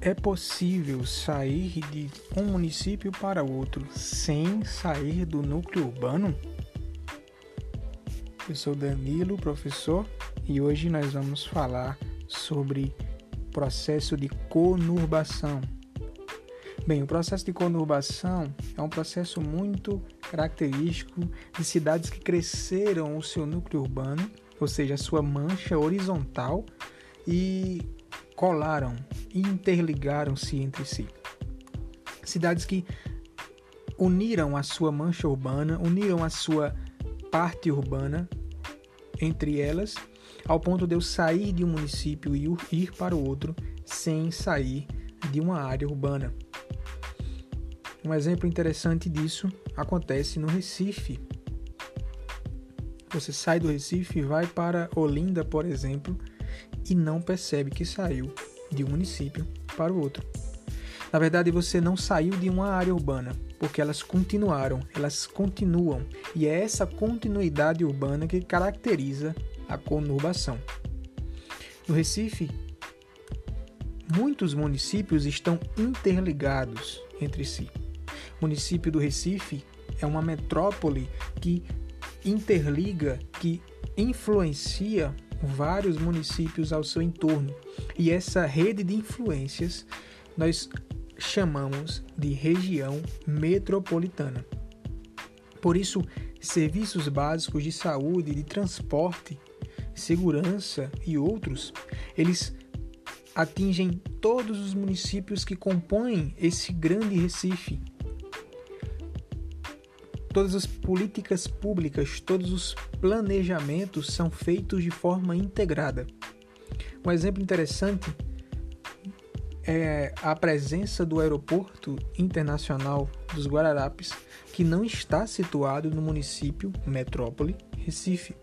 É possível sair de um município para outro sem sair do núcleo urbano? Eu sou Danilo, professor, e hoje nós vamos falar sobre processo de conurbação. Bem, o processo de conurbação é um processo muito característico de cidades que cresceram o seu núcleo urbano, ou seja, a sua mancha horizontal, e colaram interligaram-se entre si. Cidades que uniram a sua mancha urbana, uniram a sua parte urbana entre elas, ao ponto de eu sair de um município e ir para o outro sem sair de uma área urbana. Um exemplo interessante disso acontece no Recife. Você sai do Recife e vai para Olinda, por exemplo, e não percebe que saiu de um município para o outro. Na verdade, você não saiu de uma área urbana, porque elas continuaram, elas continuam, e é essa continuidade urbana que caracteriza a conurbação. No Recife, muitos municípios estão interligados entre si. O município do Recife é uma metrópole que interliga, que influencia vários municípios ao seu entorno. E essa rede de influências nós chamamos de região metropolitana. Por isso, serviços básicos de saúde, de transporte, segurança e outros, eles atingem todos os municípios que compõem esse grande Recife Todas as políticas públicas, todos os planejamentos são feitos de forma integrada. Um exemplo interessante é a presença do Aeroporto Internacional dos Guararapes, que não está situado no município metrópole Recife,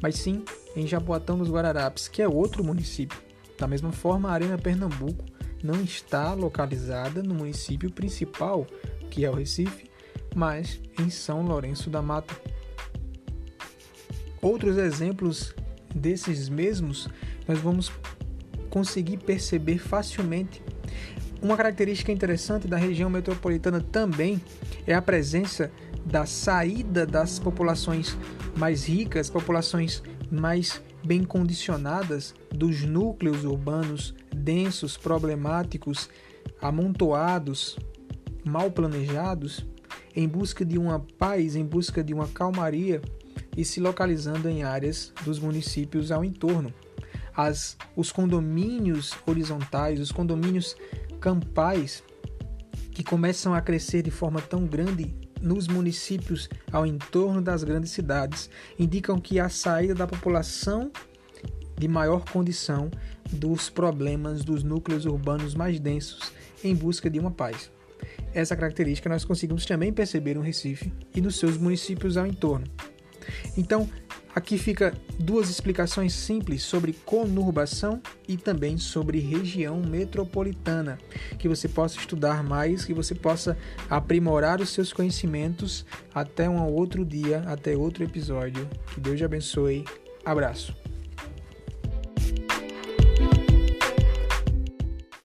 mas sim em Jaboatão dos Guararapes, que é outro município. Da mesma forma, a Arena Pernambuco não está localizada no município principal, que é o Recife, mas em São Lourenço da Mata. Outros exemplos desses mesmos nós vamos conseguir perceber facilmente. Uma característica interessante da região metropolitana também é a presença da saída das populações mais ricas, populações mais bem condicionadas dos núcleos urbanos densos, problemáticos, amontoados, mal planejados em busca de uma paz, em busca de uma calmaria e se localizando em áreas dos municípios ao entorno. As, os condomínios horizontais, os condomínios campais, que começam a crescer de forma tão grande nos municípios ao entorno das grandes cidades, indicam que a saída da população de maior condição dos problemas dos núcleos urbanos mais densos em busca de uma paz. Essa característica nós conseguimos também perceber no Recife e nos seus municípios ao entorno. Então, aqui fica duas explicações simples sobre conurbação e também sobre região metropolitana, que você possa estudar mais, que você possa aprimorar os seus conhecimentos até um outro dia, até outro episódio. Que Deus te abençoe. Abraço.